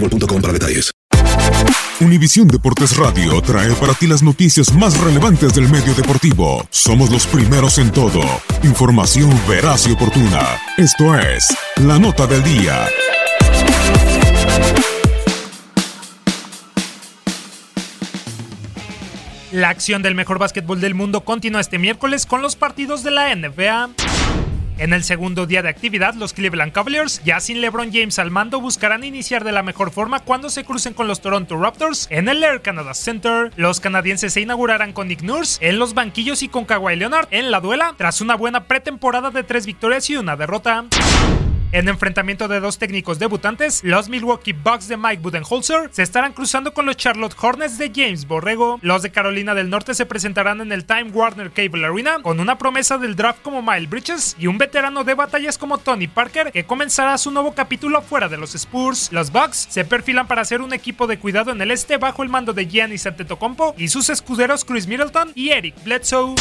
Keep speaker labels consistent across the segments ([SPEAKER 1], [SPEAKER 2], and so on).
[SPEAKER 1] boostmobile.com.
[SPEAKER 2] Univisión Deportes Radio trae para ti las noticias más relevantes del medio deportivo. Somos los primeros en todo. Información veraz y oportuna. Esto es La Nota del Día.
[SPEAKER 3] La acción del mejor básquetbol del mundo continúa este miércoles con los partidos de la NBA. En el segundo día de actividad, los Cleveland Cavaliers, ya sin LeBron James al mando, buscarán iniciar de la mejor forma cuando se crucen con los Toronto Raptors en el Air Canada Center. Los canadienses se inaugurarán con Nick Nurse en los banquillos y con Kawhi Leonard en la duela, tras una buena pretemporada de tres victorias y una derrota. En enfrentamiento de dos técnicos debutantes, los Milwaukee Bucks de Mike Budenholzer se estarán cruzando con los Charlotte Hornets de James Borrego. Los de Carolina del Norte se presentarán en el Time Warner Cable Arena con una promesa del draft como Miles Bridges y un veterano de batallas como Tony Parker que comenzará su nuevo capítulo fuera de los Spurs. Los Bucks se perfilan para ser un equipo de cuidado en el este bajo el mando de Giannis Antetokounmpo y sus escuderos Chris Middleton y Eric Bledsoe.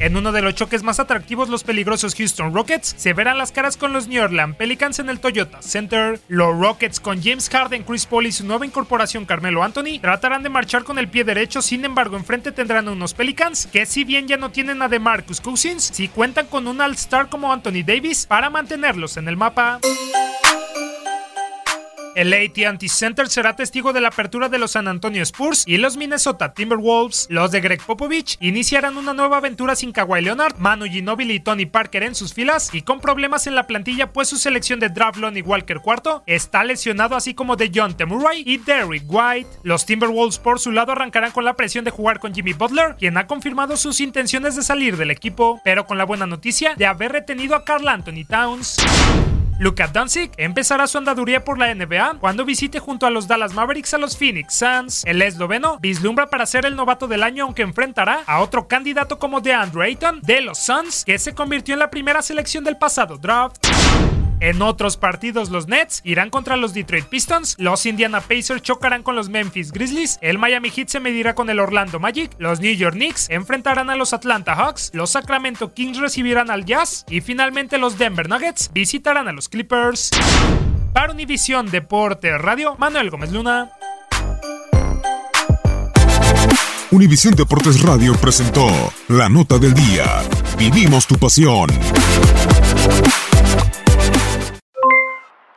[SPEAKER 3] En uno de los choques más atractivos, los peligrosos Houston Rockets se verán las caras con los New Orleans Pelicans en el Toyota Center. Los Rockets con James Harden, Chris Paul y su nueva incorporación Carmelo Anthony tratarán de marchar con el pie derecho, sin embargo enfrente tendrán unos Pelicans que si bien ya no tienen a DeMarcus Cousins, sí cuentan con un All-Star como Anthony Davis para mantenerlos en el mapa. El AT&T Center será testigo de la apertura de los San Antonio Spurs y los Minnesota Timberwolves. Los de Greg Popovich iniciarán una nueva aventura sin Kawhi Leonard, Manu Ginobili y Tony Parker en sus filas y con problemas en la plantilla pues su selección de draft Lonnie Walker IV está lesionado así como de John Murray y Derrick White. Los Timberwolves por su lado arrancarán con la presión de jugar con Jimmy Butler, quien ha confirmado sus intenciones de salir del equipo, pero con la buena noticia de haber retenido a Carl Anthony Towns. Luka Doncic empezará su andaduría por la NBA cuando visite junto a los Dallas Mavericks a los Phoenix Suns. El esloveno vislumbra para ser el novato del año aunque enfrentará a otro candidato como DeAndre Ayton de los Suns que se convirtió en la primera selección del pasado draft. En otros partidos, los Nets irán contra los Detroit Pistons, los Indiana Pacers chocarán con los Memphis Grizzlies, el Miami Heat se medirá con el Orlando Magic, los New York Knicks enfrentarán a los Atlanta Hawks, los Sacramento Kings recibirán al Jazz y finalmente los Denver Nuggets visitarán a los Clippers. Para Univisión Deporte Radio, Manuel Gómez Luna.
[SPEAKER 2] Univisión Deportes Radio presentó La Nota del Día. Vivimos tu pasión.